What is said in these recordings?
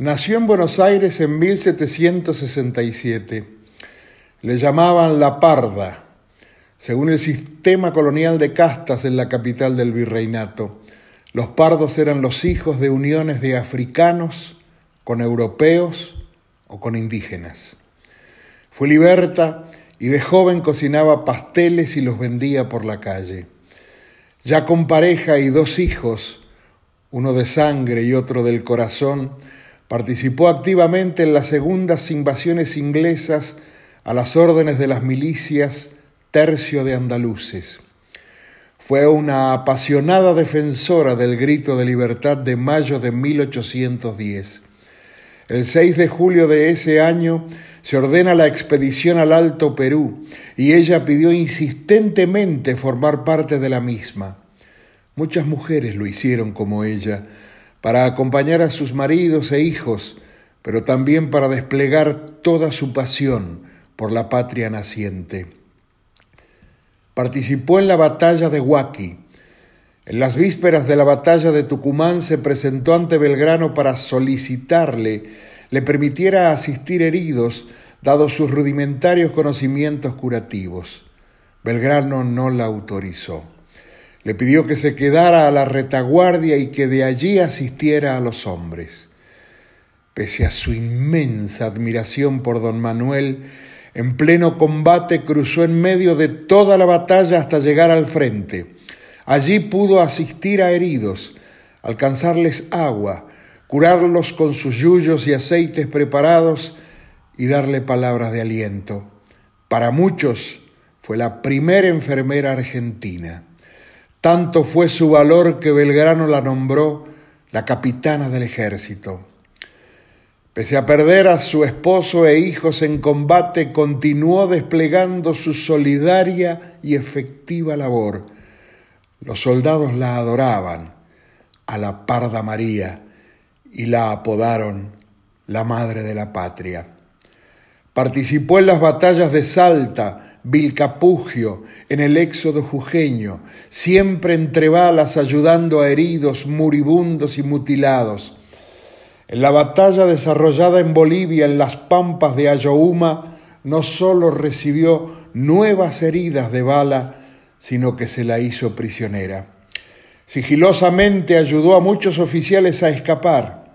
Nació en Buenos Aires en 1767. Le llamaban La Parda, según el sistema colonial de castas en la capital del virreinato. Los pardos eran los hijos de uniones de africanos con europeos o con indígenas. Fue liberta y de joven cocinaba pasteles y los vendía por la calle. Ya con pareja y dos hijos, uno de sangre y otro del corazón, Participó activamente en las segundas invasiones inglesas a las órdenes de las milicias Tercio de Andaluces. Fue una apasionada defensora del grito de libertad de mayo de 1810. El 6 de julio de ese año se ordena la expedición al Alto Perú y ella pidió insistentemente formar parte de la misma. Muchas mujeres lo hicieron como ella, para acompañar a sus maridos e hijos, pero también para desplegar toda su pasión por la patria naciente. Participó en la batalla de Huaki. En las vísperas de la batalla de Tucumán se presentó ante Belgrano para solicitarle le permitiera asistir heridos, dados sus rudimentarios conocimientos curativos. Belgrano no la autorizó. Le pidió que se quedara a la retaguardia y que de allí asistiera a los hombres. Pese a su inmensa admiración por don Manuel, en pleno combate cruzó en medio de toda la batalla hasta llegar al frente. Allí pudo asistir a heridos, alcanzarles agua, curarlos con sus yuyos y aceites preparados y darle palabras de aliento. Para muchos fue la primera enfermera argentina. Tanto fue su valor que Belgrano la nombró la capitana del ejército. Pese a perder a su esposo e hijos en combate, continuó desplegando su solidaria y efectiva labor. Los soldados la adoraban a la Parda María y la apodaron la Madre de la Patria. Participó en las batallas de Salta, Vilcapugio, en el éxodo jujeño, siempre entre balas ayudando a heridos, muribundos y mutilados. En la batalla desarrollada en Bolivia, en las pampas de Ayohuma, no solo recibió nuevas heridas de bala, sino que se la hizo prisionera. Sigilosamente ayudó a muchos oficiales a escapar.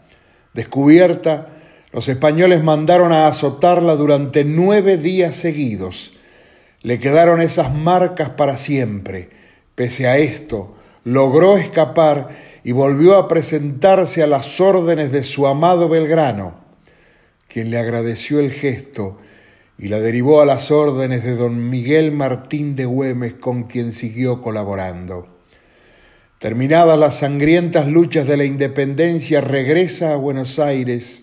Descubierta, los españoles mandaron a azotarla durante nueve días seguidos. Le quedaron esas marcas para siempre. Pese a esto, logró escapar y volvió a presentarse a las órdenes de su amado Belgrano, quien le agradeció el gesto y la derivó a las órdenes de don Miguel Martín de Güemes, con quien siguió colaborando. Terminadas las sangrientas luchas de la independencia, regresa a Buenos Aires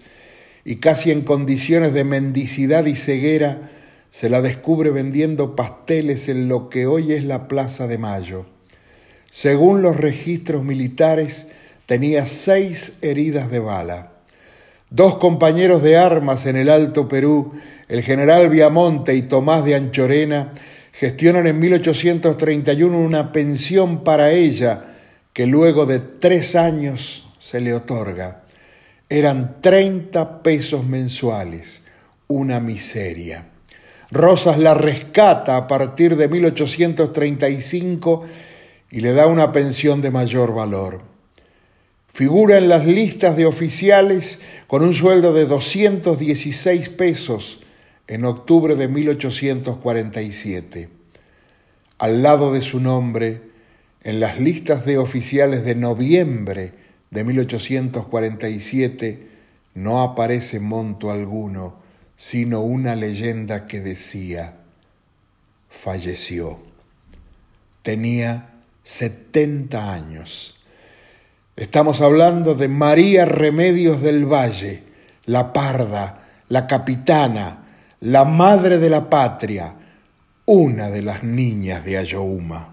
y casi en condiciones de mendicidad y ceguera, se la descubre vendiendo pasteles en lo que hoy es la Plaza de Mayo. Según los registros militares, tenía seis heridas de bala. Dos compañeros de armas en el Alto Perú, el general Viamonte y Tomás de Anchorena, gestionan en 1831 una pensión para ella que luego de tres años se le otorga. Eran 30 pesos mensuales, una miseria. Rosas la rescata a partir de 1835 y le da una pensión de mayor valor. Figura en las listas de oficiales con un sueldo de 216 pesos en octubre de 1847. Al lado de su nombre, en las listas de oficiales de noviembre de 1847, no aparece monto alguno sino una leyenda que decía, falleció. Tenía 70 años. Estamos hablando de María Remedios del Valle, la parda, la capitana, la madre de la patria, una de las niñas de Ayohuma.